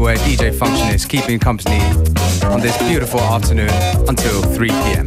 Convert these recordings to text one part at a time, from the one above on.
DJ Function is keeping company on this beautiful afternoon until 3 p.m.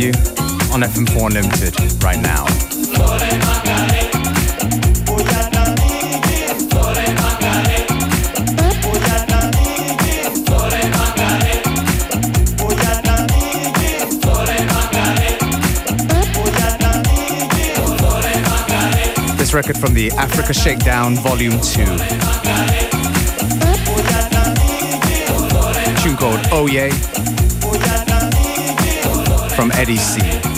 you on FM4 Unlimited right now. This record from the Africa Shakedown Volume 2. Tune called Oh Yeah from Eddie C.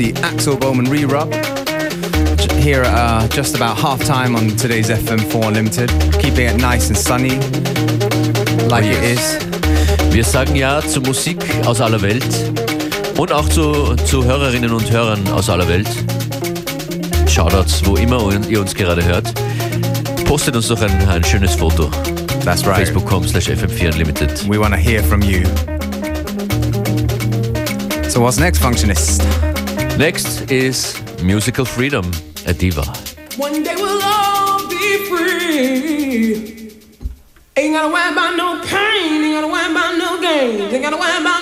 Axel Boman re-rub. Here at uh, just about half time on today's FM4 Unlimited, keeping it nice and sunny, like it is. Wir sagen ja zu Musik aus aller Welt und auch zu, zu Hörerinnen und Hörern aus aller Welt. Shoutouts, wo immer ihr uns gerade hört. Postet uns doch ein, ein schönes Foto. That's right. Facebook.com slash FM4 Unlimited. We want to hear from you. So what's next, Functionist? Next is Musical Freedom, Adeva. One day we'll all be free. Ain't gotta worry about no pain, ain't gotta worry about no ain't gotta worry about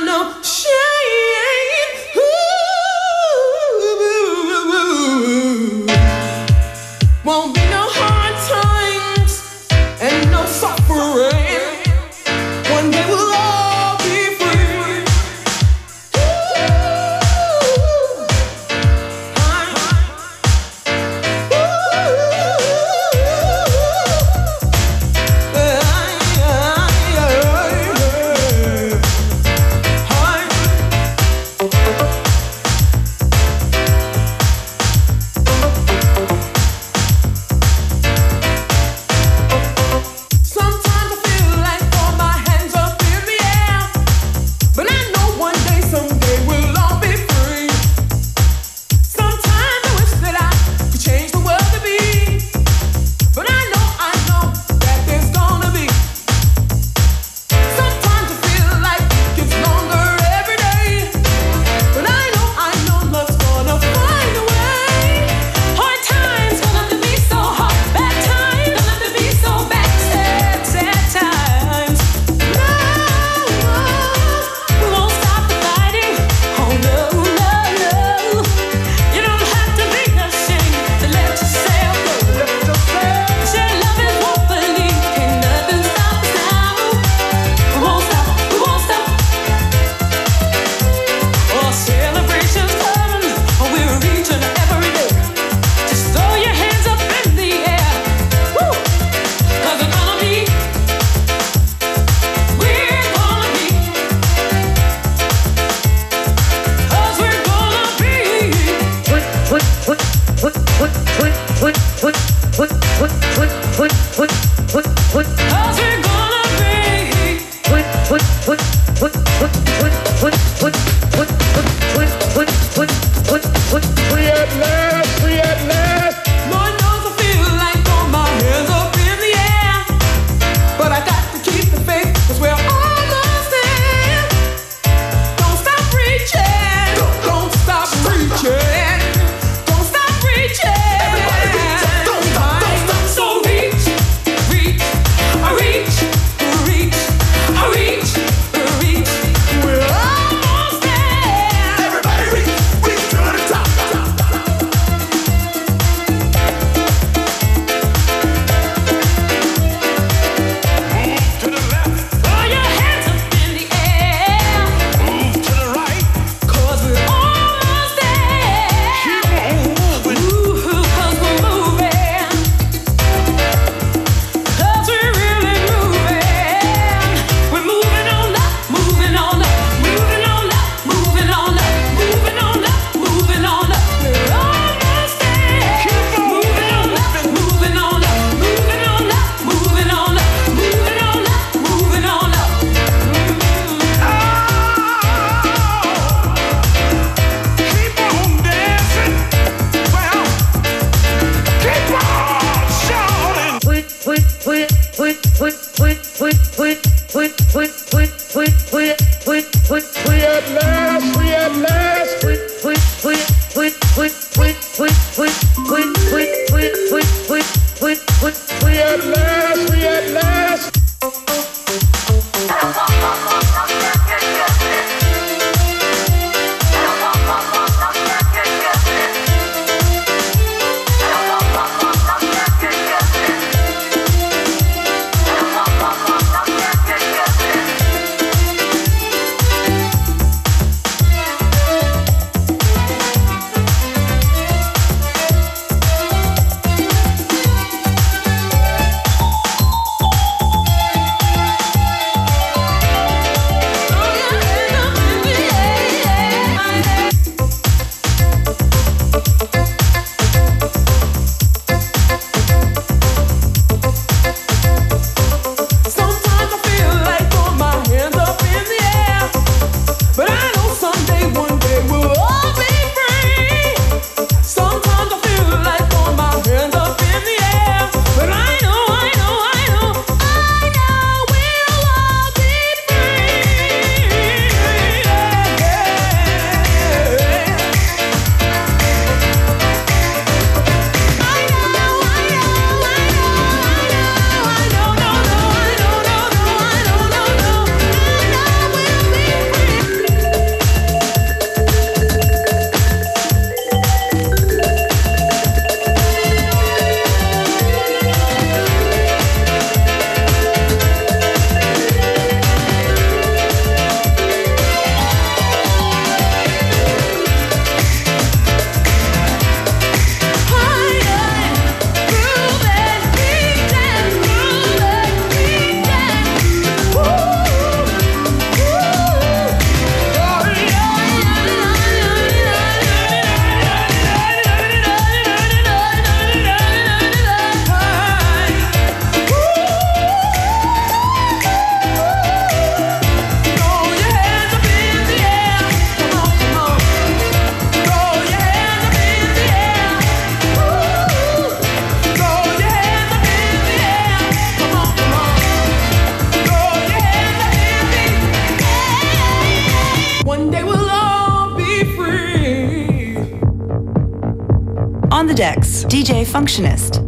decks, DJ Functionist.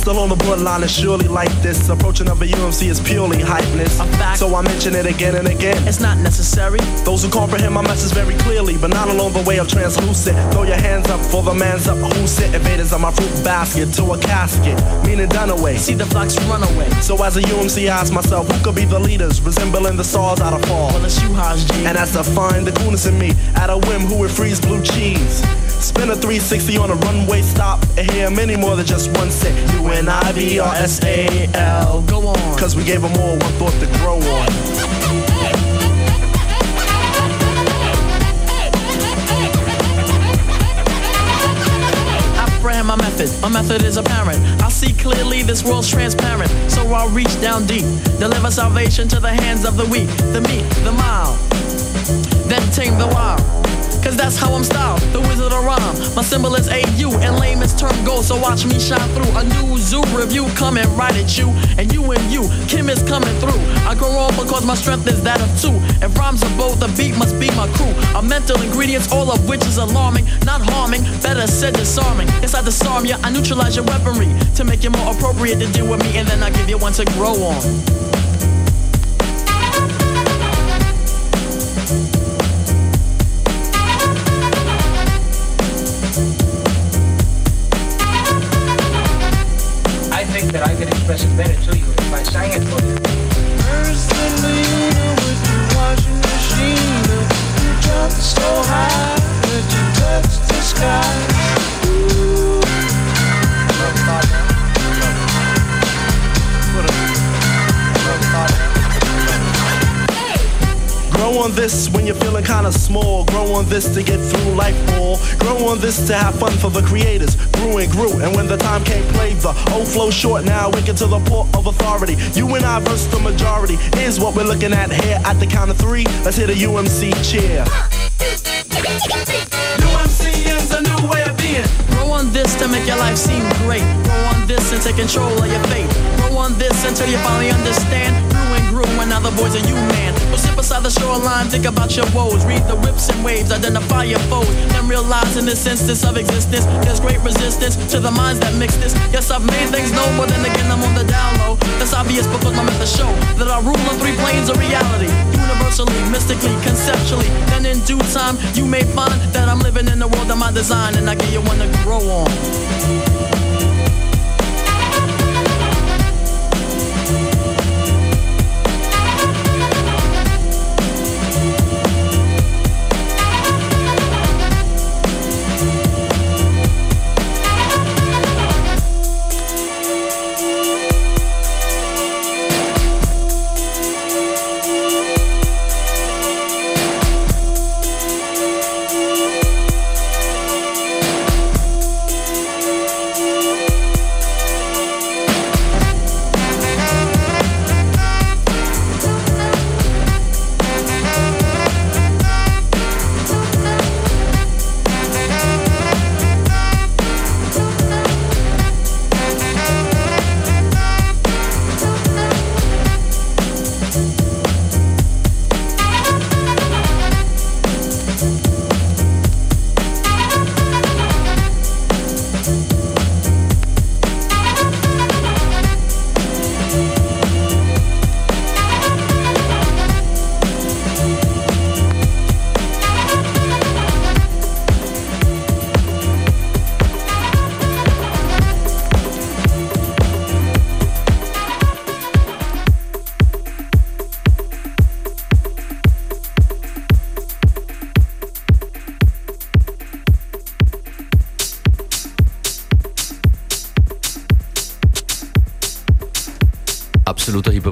Still on the bloodline is surely like this. Approaching of a UMC is purely hypeness. So I mention it again and again. It's not necessary. Those who comprehend my message very clearly, but not along the way of translucent. Throw your hands up for the man's up. Who's it? Invaders of my fruit basket to a casket, meaning done away. See the flocks run away. So as a UMC, I ask myself, who could be the leaders, resembling the stars out of fall? Well, it's you, Haas G. And as to find the coolness in me, at a whim, who would freeze blue cheese? Spin a 360 on a runway stop and hear many more than just one say U-N-I-V-R-S-A-L. Go on. Cause we gave them all one thought to grow on. My method, my method is apparent. I see clearly this world's transparent, so I'll reach down deep, deliver salvation to the hands of the weak, the meek, the mild, then tame the wild. Cause that's how I'm styled, the wizard of rhyme. My symbol is AU and layman's term gold, so watch me shine through. A new zoo review coming right at you, and you and you, Kim is coming through. I grow on because my strength is that of two. If rhymes are both, the beat must be my crew. A mental ingredients, all of which is alarming, not harming, better said disarming. Inside disarm ya, I neutralize your weaponry to make it more appropriate to deal with me, and then I give you one to grow on. Express it better to you if I sang it for you. First you know with your washing machine, you jumped so high that you touched the sky. On this when you're feeling kinda small. Grow on this to get through life all. Grow on this to have fun for the creators. Grew and grew, and when the time came, played the old flow short now. Wicked to the port of authority. You and I versus the majority is what we're looking at here at the count of three. Let's hit a UMC cheer. UMC's a new way of being. Grow on this to make your life seem great. Grow on this and take control of your fate. Grow on this until you finally understand. And now the boys are you, man. Go sit beside the shoreline, think about your woes. Read the whips and waves, identify your foes. Then realize in this instance of existence, there's great resistance to the minds that mix this. Yes, I've made things known, but then again, I'm on the down low. That's obvious because my methods show that I rule on three planes of reality. Universally, mystically, conceptually. Then in due time, you may find that I'm living in the world of my design, and I give you one to grow on.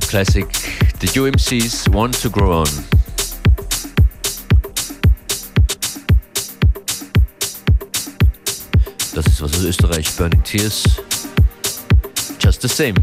Classic. The UMCs want to grow on. Das ist was aus Österreich, Burning Tears. Just the same.